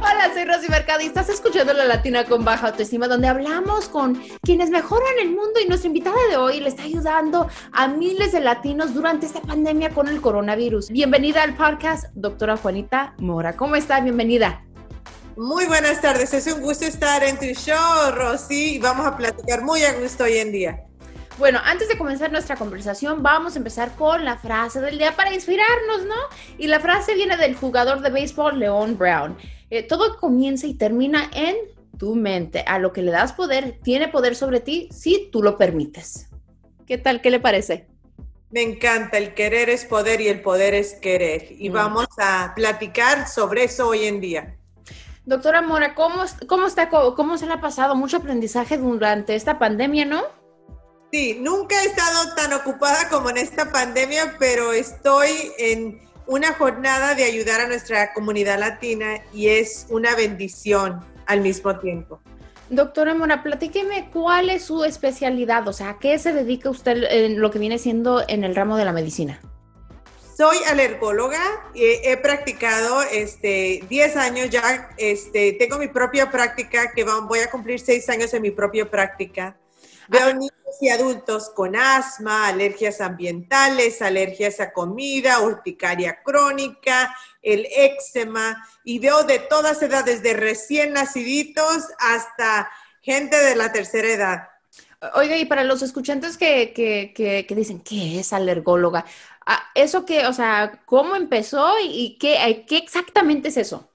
Hola, soy Rosy Mercado y estás escuchando La Latina con Baja Autoestima, donde hablamos con quienes mejoran el mundo y nuestra invitada de hoy le está ayudando a miles de latinos durante esta pandemia con el coronavirus. Bienvenida al podcast, doctora Juanita Mora. ¿Cómo está? Bienvenida. Muy buenas tardes, es un gusto estar en tu show, Rosy, y vamos a platicar muy a gusto hoy en día. Bueno, antes de comenzar nuestra conversación, vamos a empezar con la frase del día para inspirarnos, ¿no? Y la frase viene del jugador de béisbol Leon Brown. Eh, todo comienza y termina en tu mente. A lo que le das poder, tiene poder sobre ti si tú lo permites. ¿Qué tal? ¿Qué le parece? Me encanta, el querer es poder y el poder es querer. Y mm. vamos a platicar sobre eso hoy en día. Doctora Mora, ¿cómo, cómo, está, ¿cómo se le ha pasado mucho aprendizaje durante esta pandemia, no? Sí, nunca he estado tan ocupada como en esta pandemia, pero estoy en una jornada de ayudar a nuestra comunidad latina y es una bendición al mismo tiempo. Doctora Mora, platíqueme cuál es su especialidad, o sea, ¿a qué se dedica usted en lo que viene siendo en el ramo de la medicina? Soy alergóloga, he practicado este, 10 años ya, este, tengo mi propia práctica, que voy a cumplir 6 años en mi propia práctica. Veo niños y adultos con asma, alergias ambientales, alergias a comida, urticaria crónica, el eczema, y veo de todas edades, de recién naciditos hasta gente de la tercera edad. Oiga, y para los escuchantes que, que, que, dicen, ¿qué es alergóloga? Ah, eso que, o sea, ¿cómo empezó y qué, qué exactamente es eso?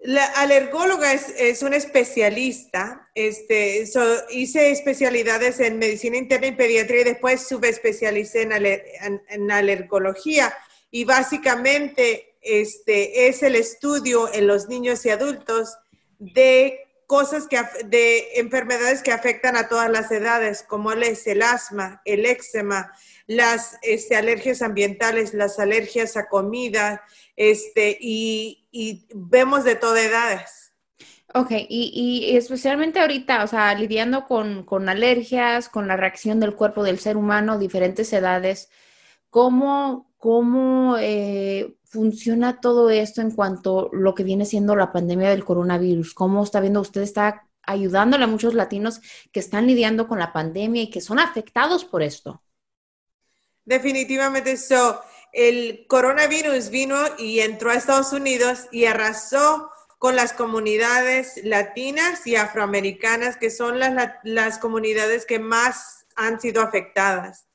La alergóloga es, es una especialista. Este, hice especialidades en medicina interna y pediatría y después subespecialicé en, en, en alergología. Y básicamente este, es el estudio en los niños y adultos de cosas que, de enfermedades que afectan a todas las edades, como es el asma, el eczema, las este, alergias ambientales, las alergias a comida, este, y, vemos de todas edades. Ok, y, especialmente ahorita, o sea, lidiando con, alergias, con la reacción del cuerpo del ser humano, diferentes edades, ¿cómo, cómo eh, funciona todo esto en cuanto a lo que viene siendo la pandemia del coronavirus? ¿Cómo está viendo usted está ayudándole a muchos latinos que están lidiando con la pandemia y que son afectados por esto? Definitivamente eso. El coronavirus vino y entró a Estados Unidos y arrasó con las comunidades latinas y afroamericanas, que son las, las comunidades que más han sido afectadas.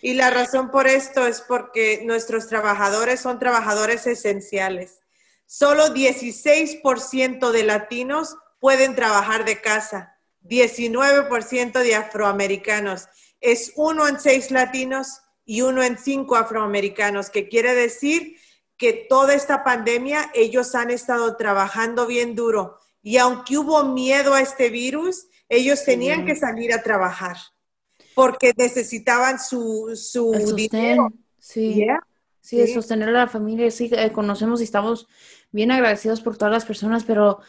Y la razón por esto es porque nuestros trabajadores son trabajadores esenciales. Solo 16% de latinos pueden trabajar de casa, 19% de afroamericanos. Es uno en seis latinos y uno en cinco afroamericanos, que quiere decir que toda esta pandemia ellos han estado trabajando bien duro y aunque hubo miedo a este virus, ellos tenían que salir a trabajar porque necesitaban su, su dinero. Sí. sí, sostener a la familia. Sí, eh, conocemos y estamos bien agradecidos por todas las personas, pero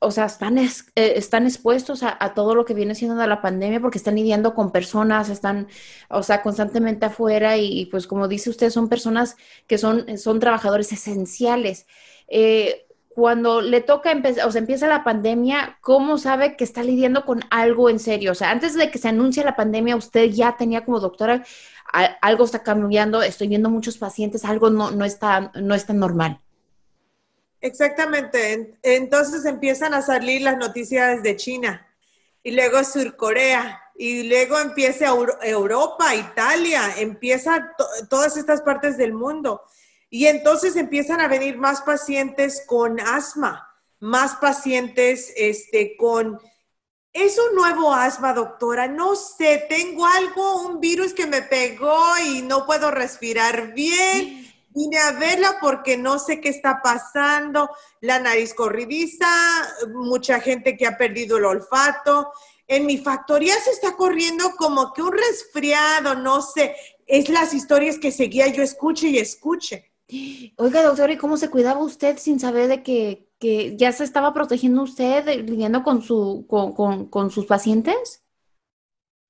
o sea, están, eh, están expuestos a, todo lo que viene siendo de la pandemia porque están lidiando con personas, están, o sea, constantemente afuera y, pues como dice usted, son personas que son, son trabajadores esenciales. Eh, cuando le toca empezar, o sea, empieza la pandemia, ¿cómo sabe que está lidiando con algo en serio? O sea, antes de que se anuncie la pandemia, usted ya tenía como doctora, algo está cambiando, estoy viendo muchos pacientes, algo no, no, está, no está normal. Exactamente. Entonces empiezan a salir las noticias de China y luego Surcorea y luego empieza Europa, Italia, empieza todas estas partes del mundo. Y entonces empiezan a venir más pacientes con asma, más pacientes este, con... Es un nuevo asma, doctora. No sé, tengo algo, un virus que me pegó y no puedo respirar bien vine a verla porque no sé qué está pasando, la nariz corridiza, mucha gente que ha perdido el olfato. En mi factoría se está corriendo como que un resfriado, no sé, es las historias que seguía yo escuche y escuche. Oiga, doctora, ¿y cómo se cuidaba usted sin saber de que, que ya se estaba protegiendo usted lidiando con, su, con, con, con sus pacientes?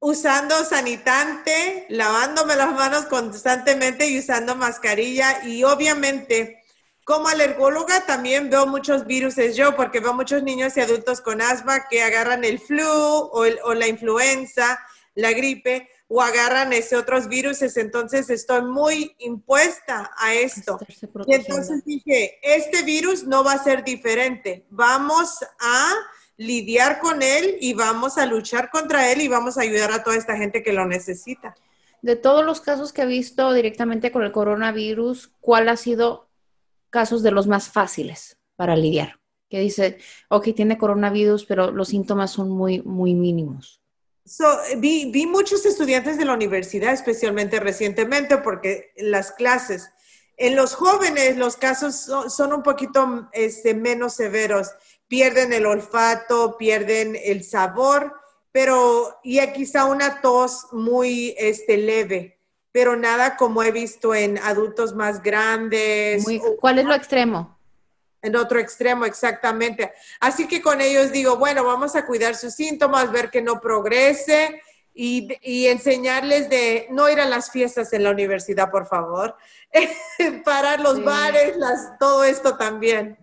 Usando sanitante, lavándome las manos constantemente y usando mascarilla. Y obviamente como alergóloga también veo muchos virus yo, porque veo muchos niños y adultos con asma que agarran el flu o, la influenza, la gripe, o agarran ese otros virus, entonces estoy muy impuesta a esto. Y entonces dije, este virus no va a ser diferente, vamos a lidiar con él y vamos a luchar contra él y vamos a ayudar a toda esta gente que lo necesita. De todos los casos que he visto directamente con el coronavirus, ¿cuál ha sido casos de los más fáciles para lidiar, que dice, ok, tiene coronavirus, pero los síntomas son muy, muy mínimos. vi, vi, muchos estudiantes de la universidad, especialmente recientemente, porque las clases, en los jóvenes los casos son, un poquito este, menos severos, pierden el olfato, pierden el sabor, pero y quizá una tos muy este, leve pero nada como he visto en adultos más grandes. ¿Cuál es lo extremo? En otro extremo, exactamente. Así que con ellos digo, bueno, vamos a cuidar sus síntomas, ver que no progrese y, y enseñarles de no ir a las fiestas en la universidad, por favor. Parar los bares, las, todo esto también.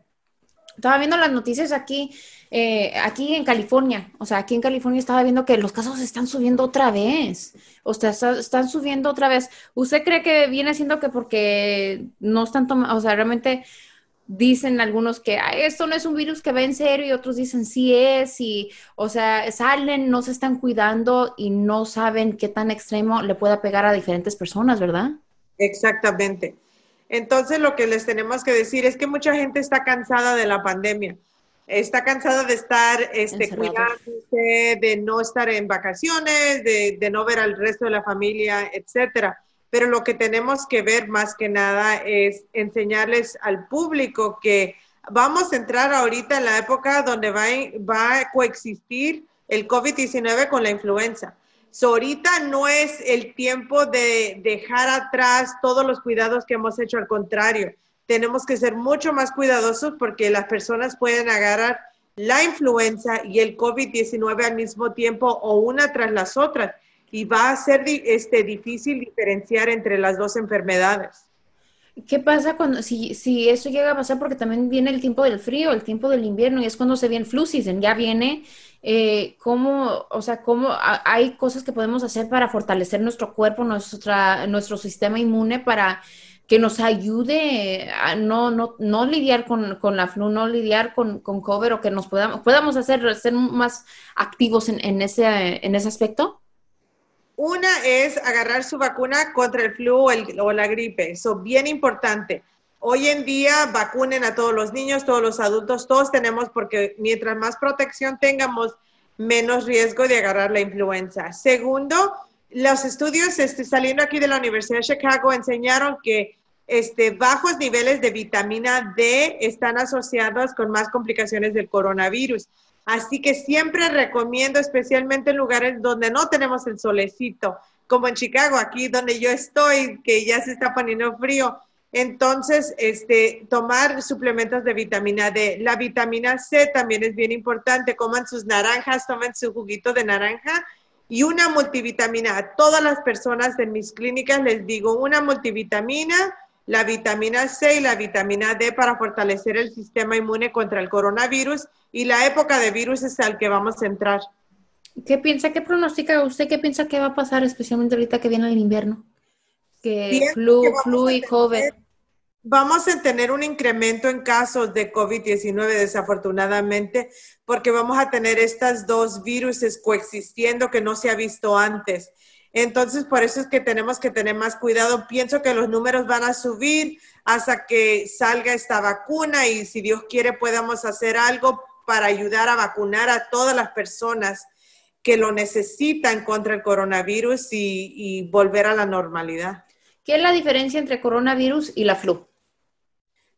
Estaba viendo las noticias aquí eh, aquí en California, o sea, aquí en California estaba viendo que los casos están subiendo otra vez, o sea, están subiendo otra vez. ¿Usted cree que viene siendo que porque no están tomando, o sea, realmente dicen algunos que esto no es un virus que va en serio y otros dicen sí es y, o sea, salen, no se están cuidando y no saben qué tan extremo le pueda pegar a diferentes personas, ¿verdad? Exactamente. Entonces, lo que les tenemos que decir es que mucha gente está cansada de la pandemia está cansada de estar este, cuidándose, de no estar en vacaciones, de, de, no ver al resto de la familia, etcétera. Pero lo que tenemos que ver más que nada es enseñarles al público que vamos a entrar ahorita en la época donde va, va a coexistir el COVID-19 con la influenza. So, ahorita no es el tiempo de dejar atrás todos los cuidados que hemos hecho, al contrario tenemos que ser mucho más cuidadosos porque las personas pueden agarrar la influenza y el COVID-19 al mismo tiempo o una tras las otras y va a ser este, difícil diferenciar entre las dos enfermedades. ¿Qué pasa cuando, si, si eso llega a pasar? Porque también viene el tiempo del frío, el tiempo del invierno, y es cuando se viene flu season, ya viene, eh, ¿cómo, o sea, cómo hay cosas que podemos hacer para fortalecer nuestro cuerpo, nuestra, nuestro sistema inmune para que nos ayude a no, no, no lidiar con, la flu, no lidiar con, con COVID o que nos podamos, podamos hacer ser más activos en, ese, en ese aspecto? Una es agarrar su vacuna contra el flu o, la gripe. Eso bien importante. Hoy en día vacunen a todos los niños, todos los adultos, todos tenemos, porque mientras más protección tengamos, menos riesgo de agarrar la influenza. Segundo, los estudios este, saliendo aquí de la Universidad de Chicago enseñaron que este, bajos niveles de vitamina D están asociados con más complicaciones del coronavirus. Así que siempre recomiendo, especialmente en lugares donde no tenemos el solecito, como en Chicago, aquí donde yo estoy, que ya se está poniendo frío. Entonces, este, tomar suplementos de vitamina D. La vitamina C también es bien importante. Coman sus naranjas, tomen su juguito de naranja y una multivitamina. A todas las personas en mis clínicas les digo una multivitamina, la vitamina C y la vitamina D para fortalecer el sistema inmune contra el coronavirus y la época de virus es al que vamos a entrar. ¿Qué piensa, qué pronostica usted, qué piensa que va a pasar especialmente ahorita que viene el invierno? Que flu, flu y COVID vamos a tener un incremento en casos de COVID-19 desafortunadamente porque vamos a tener estas dos virus coexistiendo que no se ha visto antes. Entonces, por eso es que tenemos que tener más cuidado. Pienso que los números van a subir hasta que salga esta vacuna y si Dios quiere podamos hacer algo para ayudar a vacunar a todas las personas que lo necesitan contra el coronavirus y, y volver a la normalidad. ¿Qué es la diferencia entre coronavirus y la flu?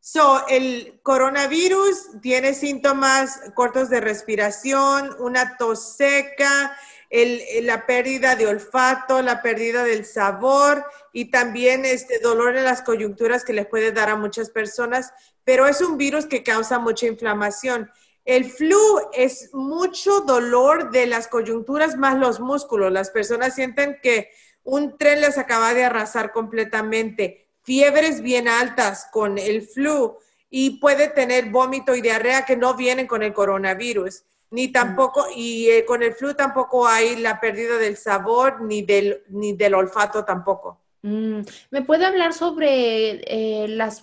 So, el coronavirus tiene síntomas cortos de respiración, una tos seca, la pérdida de olfato, la pérdida del sabor y también este dolor en las coyunturas que les puede dar a muchas personas, pero es un virus que causa mucha inflamación. El flu es mucho dolor de las coyunturas más los músculos. Las personas sienten que un tren les acaba de arrasar completamente. Fiebres bien altas con el flu y puede tener vómito y diarrea que no vienen con el coronavirus. Ni tampoco, y eh, con el flu tampoco hay la pérdida del sabor ni del, ni del olfato tampoco. Mm, ¿Me puede hablar sobre eh, las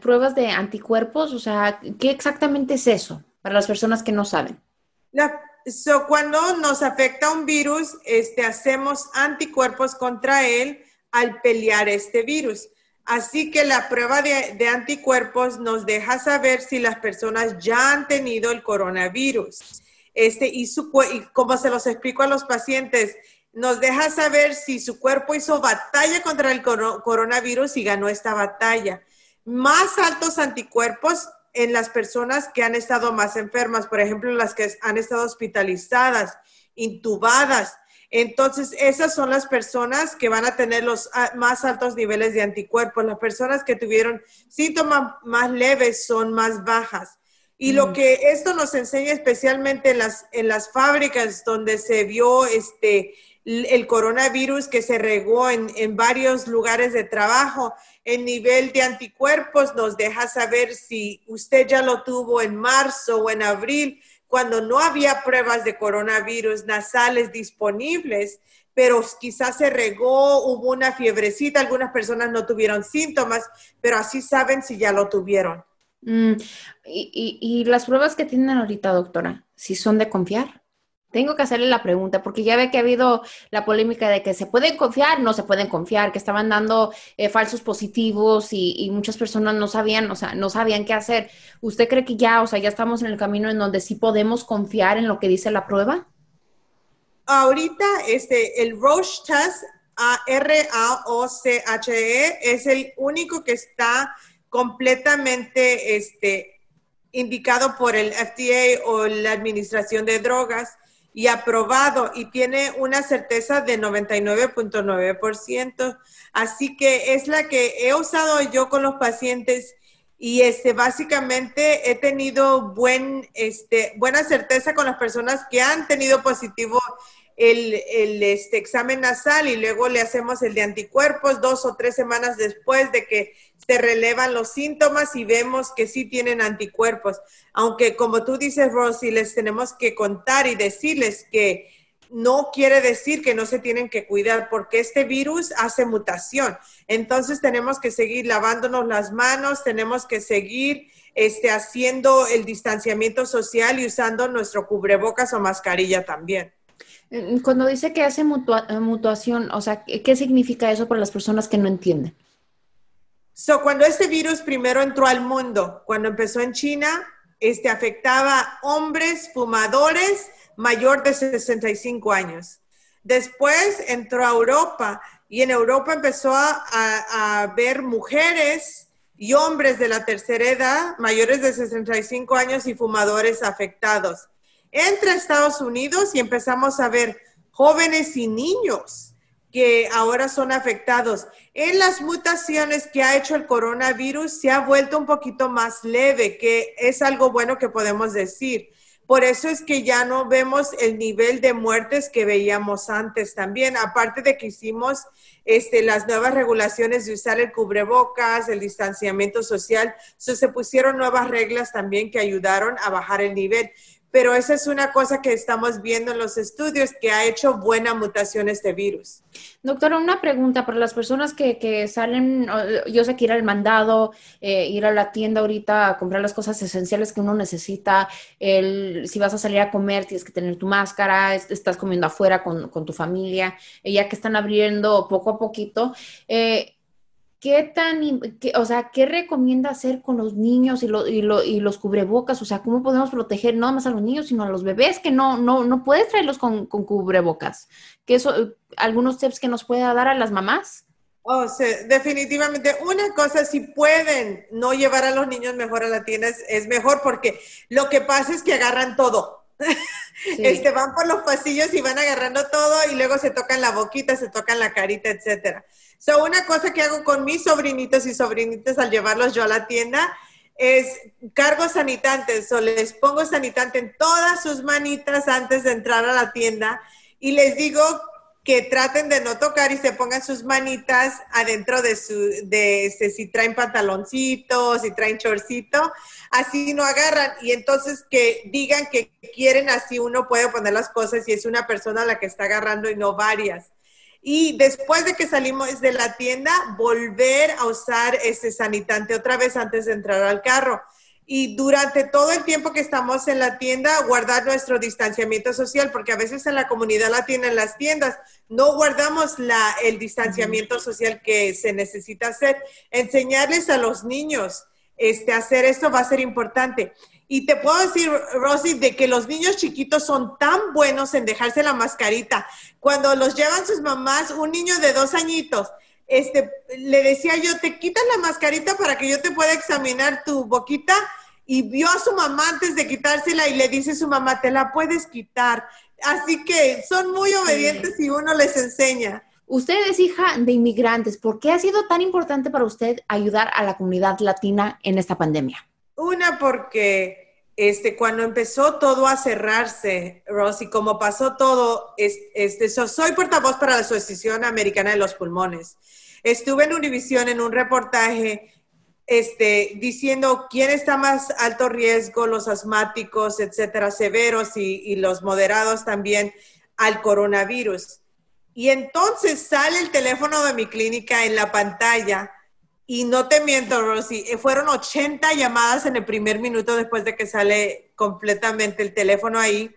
pruebas de anticuerpos? O sea, ¿qué exactamente es eso? para las personas que no saben? cuando nos afecta un virus, este, hacemos anticuerpos contra él al pelear este virus. Así que la prueba de, anticuerpos nos deja saber si las personas ya han tenido el coronavirus. Este, y, su, y como se los explico a los pacientes, nos deja saber si su cuerpo hizo batalla contra el coronavirus y ganó esta batalla. Más altos anticuerpos en las personas que han estado más enfermas, por ejemplo, las que han estado hospitalizadas, intubadas. Entonces, esas son las personas que van a tener los ah, más altos niveles de anticuerpos. Las personas que tuvieron síntomas más leves son más bajas. Y lo mm. que esto nos enseña especialmente en las, en las fábricas donde se vio este, el coronavirus que se regó en, en varios lugares de trabajo, el nivel de anticuerpos nos deja saber si usted ya lo tuvo en marzo o en abril, cuando no había pruebas de coronavirus nasales disponibles, pero quizás se regó, hubo una fiebrecita, algunas personas no tuvieron síntomas, pero así saben si ya lo tuvieron. Mm, y, y las pruebas que tienen ahorita, doctora, si son de confiar? Tengo que hacerle la pregunta, porque ya ve que ha habido la polémica de que se pueden confiar, no se pueden confiar, que estaban dando eh, falsos positivos y, muchas personas no sabían, o sea, no sabían qué hacer. ¿Usted cree que ya, o sea, ya estamos en el camino en donde sí podemos confiar en lo que dice la prueba? Ahorita, este, el Roche Test, R-A-O-C-H-E, es el único que está completamente, este, indicado por el FDA o la Administración de Drogas y aprobado y tiene una certeza de 99.9%. Así que es la que he usado yo con los pacientes y este básicamente he tenido buen este buena certeza con las personas que han tenido positivo el, este, examen nasal y luego le hacemos el de anticuerpos dos o tres semanas después de que se relevan los síntomas y vemos que sí tienen anticuerpos. Aunque como tú dices, Rosy, les tenemos que contar y decirles que no quiere decir que no se tienen que cuidar porque este virus hace mutación. Entonces tenemos que seguir lavándonos las manos, tenemos que seguir este, haciendo el distanciamiento social y usando nuestro cubrebocas o mascarilla también. Mm, cuando dice que hace eh, mutuación, o sea, ¿qué significa eso para las personas que no entienden? So, cuando este virus primero entró al mundo, cuando empezó en China, este afectaba hombres fumadores mayor de 65 años. Después entró a Europa y en Europa empezó a, a ver mujeres y hombres de la tercera edad, mayores de 65 años y fumadores afectados entre Estados Unidos y empezamos a ver jóvenes y niños que ahora son afectados. En las mutaciones que ha hecho el coronavirus se ha vuelto un poquito más leve, que es algo bueno que podemos decir. Por eso es que ya no vemos el nivel de muertes que veíamos antes también, aparte de que hicimos este, las nuevas regulaciones de usar el cubrebocas, el distanciamiento social, se pusieron nuevas reglas también que ayudaron a bajar el nivel pero esa es una cosa que estamos viendo en los estudios que ha hecho buena mutación este virus. Doctora, una pregunta para las personas que, salen, yo sé que ir al mandado, eh, ir a la tienda ahorita a comprar las cosas esenciales que uno necesita, el, si vas a salir a comer tienes que tener tu máscara, estás comiendo afuera con, tu familia, ya que están abriendo poco a poquito. Eh, ¿qué tan, o sea, qué recomienda hacer con los niños y, y, los cubrebocas? O sea, ¿cómo podemos proteger no más a los niños, sino a los bebés que no, no, no puedes traerlos con, cubrebocas? ¿Qué eso, algunos tips que nos pueda dar a las mamás? Oh, sí, definitivamente. Una cosa, si pueden no llevar a los niños mejor a la tienda, es, mejor porque lo que pasa es que agarran todo. Este, van por los pasillos y van agarrando todo y luego se tocan la boquita, se tocan la carita, etcétera. So, una cosa que hago con mis sobrinitos y sobrinitas al llevarlos yo a la tienda, es cargo sanitantes o les pongo sanitante en todas sus manitas antes de entrar a la tienda y les digo que traten de no tocar y se pongan sus manitas adentro de su, de este, si traen pantaloncitos, si traen chorcito, así no agarran. Y entonces que digan que quieren, así uno puede poner las cosas y es una persona la que está agarrando y no varias. Y después de que salimos de la tienda, volver a usar ese sanitante otra vez antes de entrar al carro y durante todo el tiempo que estamos en la tienda, guardar nuestro distanciamiento social, porque a veces en la comunidad latina, en las tiendas, no guardamos la, el distanciamiento social que se necesita hacer. Enseñarles a los niños este, hacer esto va a ser importante. Y te puedo decir, Rosy, de que los niños chiquitos son tan buenos en dejarse la mascarita. Cuando los llevan sus mamás, un niño de dos añitos, este, le decía yo, te quitas la mascarita para que yo te pueda examinar tu boquita. Y vio a su mamá antes de quitársela y le dice a su mamá, te la puedes quitar. Así que son muy obedientes y uno les enseña. Usted es hija de inmigrantes. ¿Por qué ha sido tan importante para usted ayudar a la comunidad latina en esta pandemia? Una, porque este, cuando empezó todo a cerrarse, Rosy, como pasó todo, este, soy portavoz para la Asociación Americana de los Pulmones. Estuve en Univisión en un reportaje este, diciendo quién está más alto riesgo, los asmáticos, etcétera, severos y los moderados también al coronavirus. Y entonces sale el teléfono de mi clínica en la pantalla y no te miento, Rosy, eh, fueron 80 llamadas en el primer minuto después de que sale completamente el teléfono ahí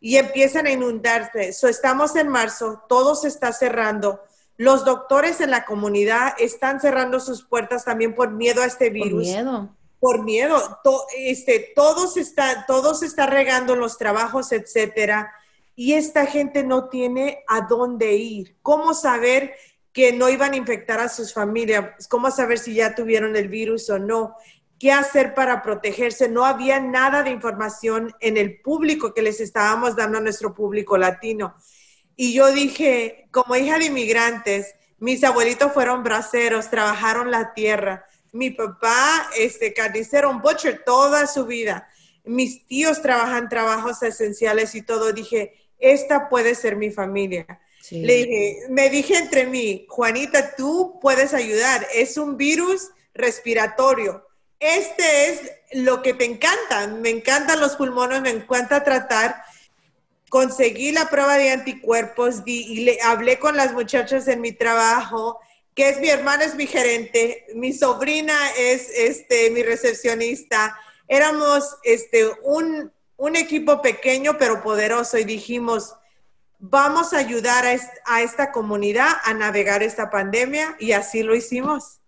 y empiezan a inundarse. So, estamos en marzo, todo se está cerrando. Los doctores en la comunidad están cerrando sus puertas también por miedo a este virus. Por miedo. Por miedo. este, todo, se está, todo se está regando en los trabajos, etcétera. Y esta gente no tiene a dónde ir. ¿Cómo saber que no iban a infectar a sus familias? ¿Cómo saber si ya tuvieron el virus o no? ¿Qué hacer para protegerse? No había nada de información en el público que les estábamos dando a nuestro público latino. Y yo dije, como hija de inmigrantes, mis abuelitos fueron braceros, trabajaron la tierra. Mi papá, este carnicero, un butcher toda su vida. Mis tíos trabajan trabajos esenciales y todo. Dije, esta puede ser mi familia. Le dije, me dije entre mí, Juanita, tú puedes ayudar. Es un virus respiratorio. Este es lo que te encanta. Me encantan los pulmones, me encanta tratar conseguí la prueba de anticuerpos y le hablé con las muchachas en mi trabajo, que es mi hermana, es mi gerente, mi sobrina es este, mi recepcionista. Éramos este, un, un equipo pequeño pero poderoso y dijimos, vamos a ayudar a esta comunidad a navegar esta pandemia y así lo hicimos.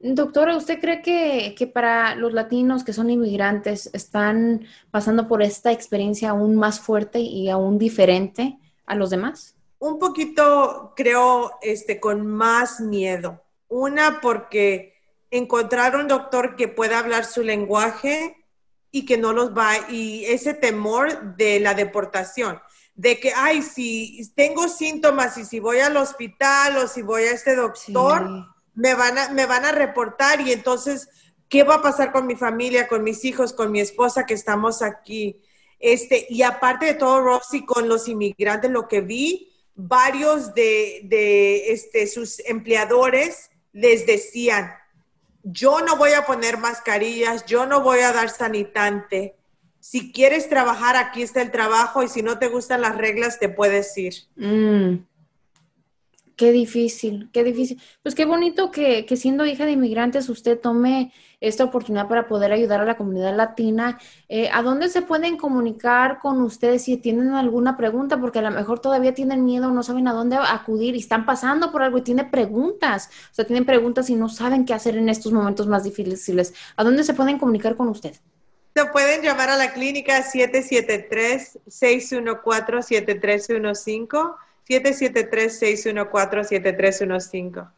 Doctora, ¿usted cree que, para los latinos que son inmigrantes están pasando por esta experiencia aún más fuerte y aún diferente a los demás? Un poquito, creo, este, con más miedo. Una, porque encontrar un doctor que pueda hablar su lenguaje y que no los va, y ese temor de la deportación, de que, ay, si tengo síntomas y si voy al hospital o si voy a este doctor me van a, me van a reportar y entonces, ¿qué va a pasar con mi familia, con mis hijos, con mi esposa que estamos aquí? Este, y aparte de todo, Roxy, con los inmigrantes, lo que vi, varios de, de este, sus empleadores les decían, yo no voy a poner mascarillas, yo no voy a dar sanitante. Si quieres trabajar, aquí está el trabajo y si no te gustan las reglas, te puedes ir. Mm. Qué difícil, qué difícil. Pues qué bonito que, siendo hija de inmigrantes usted tome esta oportunidad para poder ayudar a la comunidad latina. Eh, ¿A dónde se pueden comunicar con ustedes si tienen alguna pregunta? Porque a lo mejor todavía tienen miedo, no saben a dónde acudir y están pasando por algo y tienen preguntas. O sea, tienen preguntas y no saben qué hacer en estos momentos más difíciles. ¿A dónde se pueden comunicar con usted? Se pueden llamar a la clínica 773-614-7315 773-614-7315.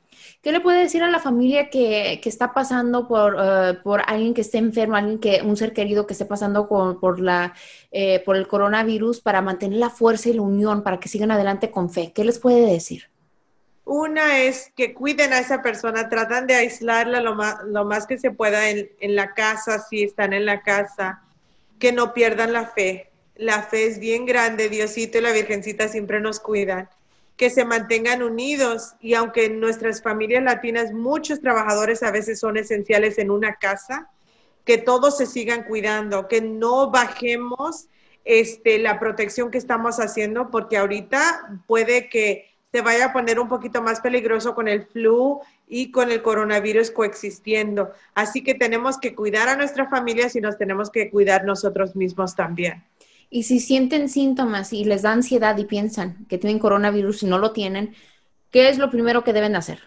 ¿Qué le puede decir a la familia que, está pasando por, eh, por alguien que esté enfermo, alguien que, un ser querido que esté pasando por, la, eh, por el coronavirus para mantener la fuerza y la unión, para que sigan adelante con fe? ¿Qué les puede decir? Una es que cuiden a esa persona, tratan de aislarla lo más, lo más que se pueda en, la casa, si están en la casa, que no pierdan la fe. La fe es bien grande, Diosito y la Virgencita siempre nos cuidan que se mantengan unidos y aunque en nuestras familias latinas muchos trabajadores a veces son esenciales en una casa, que todos se sigan cuidando, que no bajemos este, la protección que estamos haciendo, porque ahorita puede que se vaya a poner un poquito más peligroso con el flu y con el coronavirus coexistiendo. Así que tenemos que cuidar a nuestras familias y nos tenemos que cuidar nosotros mismos también. Y si sienten síntomas y les da ansiedad y piensan que tienen coronavirus y no lo tienen, ¿qué es lo primero que deben hacer?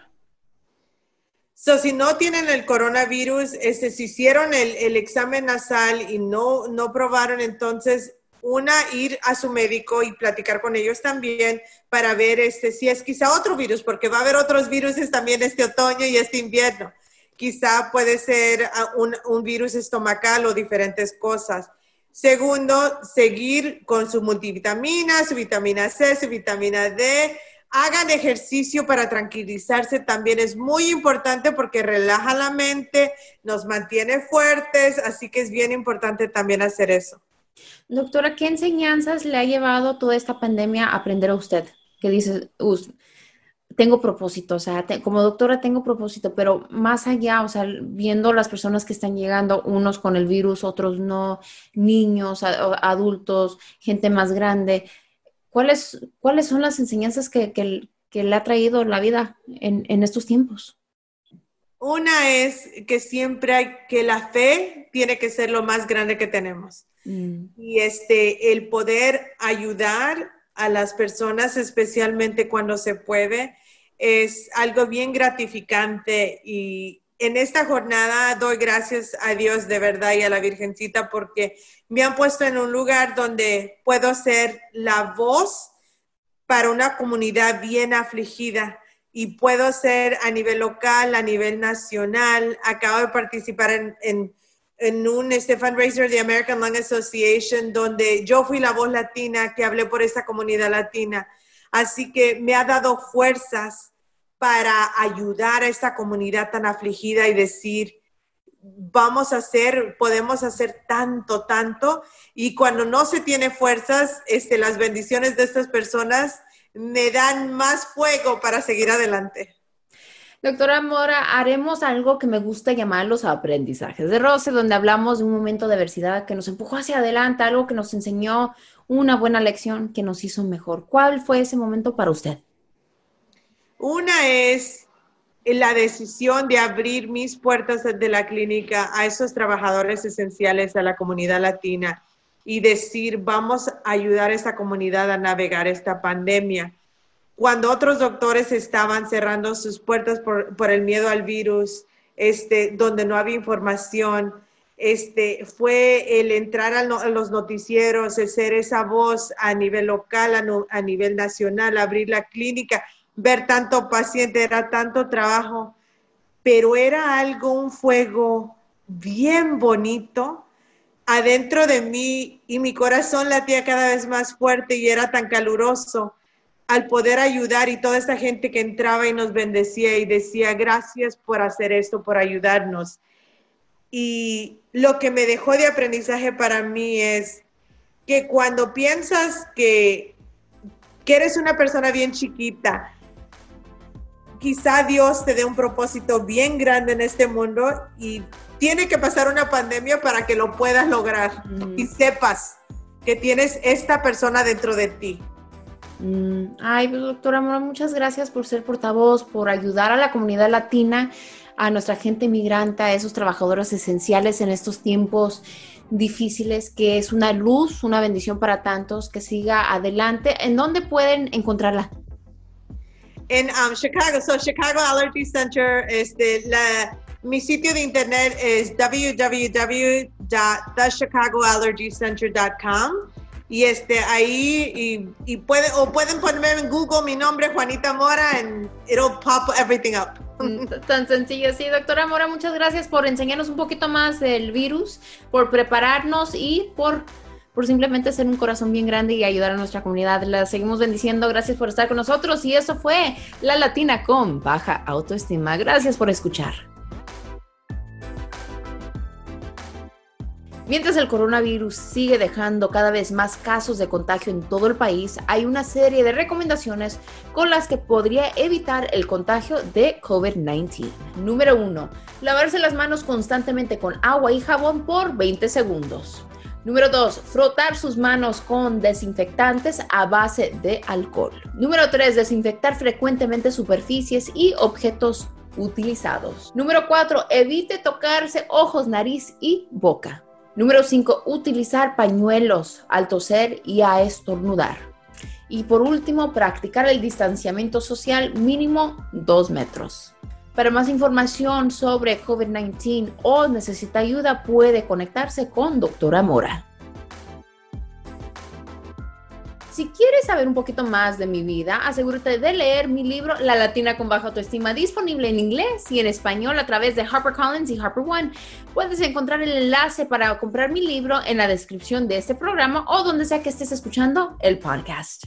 So, si no tienen el coronavirus, este, si hicieron el, el, examen nasal y no, no probaron, entonces una, ir a su médico y platicar con ellos también para ver este, si es quizá otro virus, porque va a haber otros virus también este otoño y este invierno. Quizá puede ser ah, un, un virus estomacal o diferentes cosas. Segundo, seguir con su multivitamina, su vitamina C, su vitamina D. Hagan ejercicio para tranquilizarse. También es muy importante porque relaja la mente, nos mantiene fuertes, así que es bien importante también hacer eso. Doctora, ¿qué enseñanzas le ha llevado toda esta pandemia a aprender a usted? ¿Qué dice tengo propósito, o sea, como doctora tengo propósito, pero más allá, o sea, viendo las personas que están llegando, unos con el virus, otros no, niños, adultos, gente más grande, ¿cuáles, cuáles son las enseñanzas que, que, le ha traído la vida en, estos tiempos? Una es que siempre hay que la fe tiene que ser lo más grande que tenemos. Mm. Y este, el poder ayudar a las personas, especialmente cuando se puede, es algo bien gratificante y en esta jornada doy gracias a Dios de verdad y a la Virgencita porque me han puesto en un lugar donde puedo ser la voz para una comunidad bien afligida y puedo ser a nivel local, a nivel nacional. Acabo de participar en, en, un Stefan Racer de American Lung Association donde yo fui la voz latina que hablé por esa comunidad latina. Así que me ha dado fuerzas para ayudar a esta comunidad tan afligida y decir, vamos a hacer, podemos hacer tanto, tanto. Y cuando no se tiene fuerzas, este, las bendiciones de estas personas me dan más fuego para seguir adelante. Doctora Mora, haremos algo que me gusta llamar los aprendizajes de Rose, donde hablamos de un momento de adversidad que nos empujó hacia adelante, algo que nos enseñó una buena lección que nos hizo mejor. ¿Cuál fue ese momento para usted? Una es la decisión de abrir mis puertas de la clínica a esos trabajadores esenciales a la comunidad latina y decir, vamos a ayudar a esta comunidad a navegar esta pandemia. Cuando otros doctores estaban cerrando sus puertas por, el miedo al virus, este, donde no había información, este, fue el entrar a, los noticieros, ser esa voz a nivel local, a nivel nacional, abrir la clínica ver tanto paciente, era tanto trabajo, pero era algo, un fuego bien bonito adentro de mí y mi corazón latía cada vez más fuerte y era tan caluroso al poder ayudar y toda esta gente que entraba y nos bendecía y decía gracias por hacer esto, por ayudarnos. Y lo que me dejó de aprendizaje para mí es que cuando piensas que, que eres una persona bien chiquita, quizá Dios te dé un propósito bien grande en este mundo y tiene que pasar una pandemia para que lo puedas lograr mm. y sepas que tienes esta persona dentro de ti. Mm. Ay, pues, doctora Mora, muchas gracias por ser portavoz, por ayudar a la comunidad latina, a nuestra gente migrante, a esos trabajadores esenciales en estos tiempos difíciles, que es una luz, una bendición para tantos, que siga adelante. ¿En dónde pueden encontrarla? en um, Chicago. So Chicago Allergy Center, este, la, mi sitio de internet es www.thechicagoallergycenter.com y este ahí y, y puede, o pueden ponerme en Google mi nombre Juanita Mora and it'll pop everything up. Mm, tan sencillo, sí, doctora Mora, muchas gracias por enseñarnos un poquito más del virus, por prepararnos y por por simplemente ser un corazón bien grande y ayudar a nuestra comunidad. La seguimos bendiciendo. Gracias por estar con nosotros. Y eso fue La Latina con Baja Autoestima. Gracias por escuchar. Mientras el coronavirus sigue dejando cada vez más casos de contagio en todo el país, hay una serie de recomendaciones con las que podría evitar el contagio de COVID-19. Número 1. Lavarse las manos constantemente con agua y jabón por 20 segundos. Número 2. Frotar sus manos con desinfectantes a base de alcohol. Número 3. Desinfectar frecuentemente superficies y objetos utilizados. Número 4. Evite tocarse ojos, nariz y boca. Número 5, utilizar pañuelos al toser y a estornudar. Y por último, practicar el distanciamiento social mínimo 2 metros. Para más información sobre COVID-19 o necesita ayuda, puede conectarse con Doctora Mora. Si quieres saber un poquito más de mi vida, asegúrate de leer mi libro La Latina con Baja Autoestima, disponible en inglés y en español a través de HarperCollins y HarperOne. Puedes encontrar el enlace para comprar mi libro en la descripción de este programa o donde sea que estés escuchando el podcast.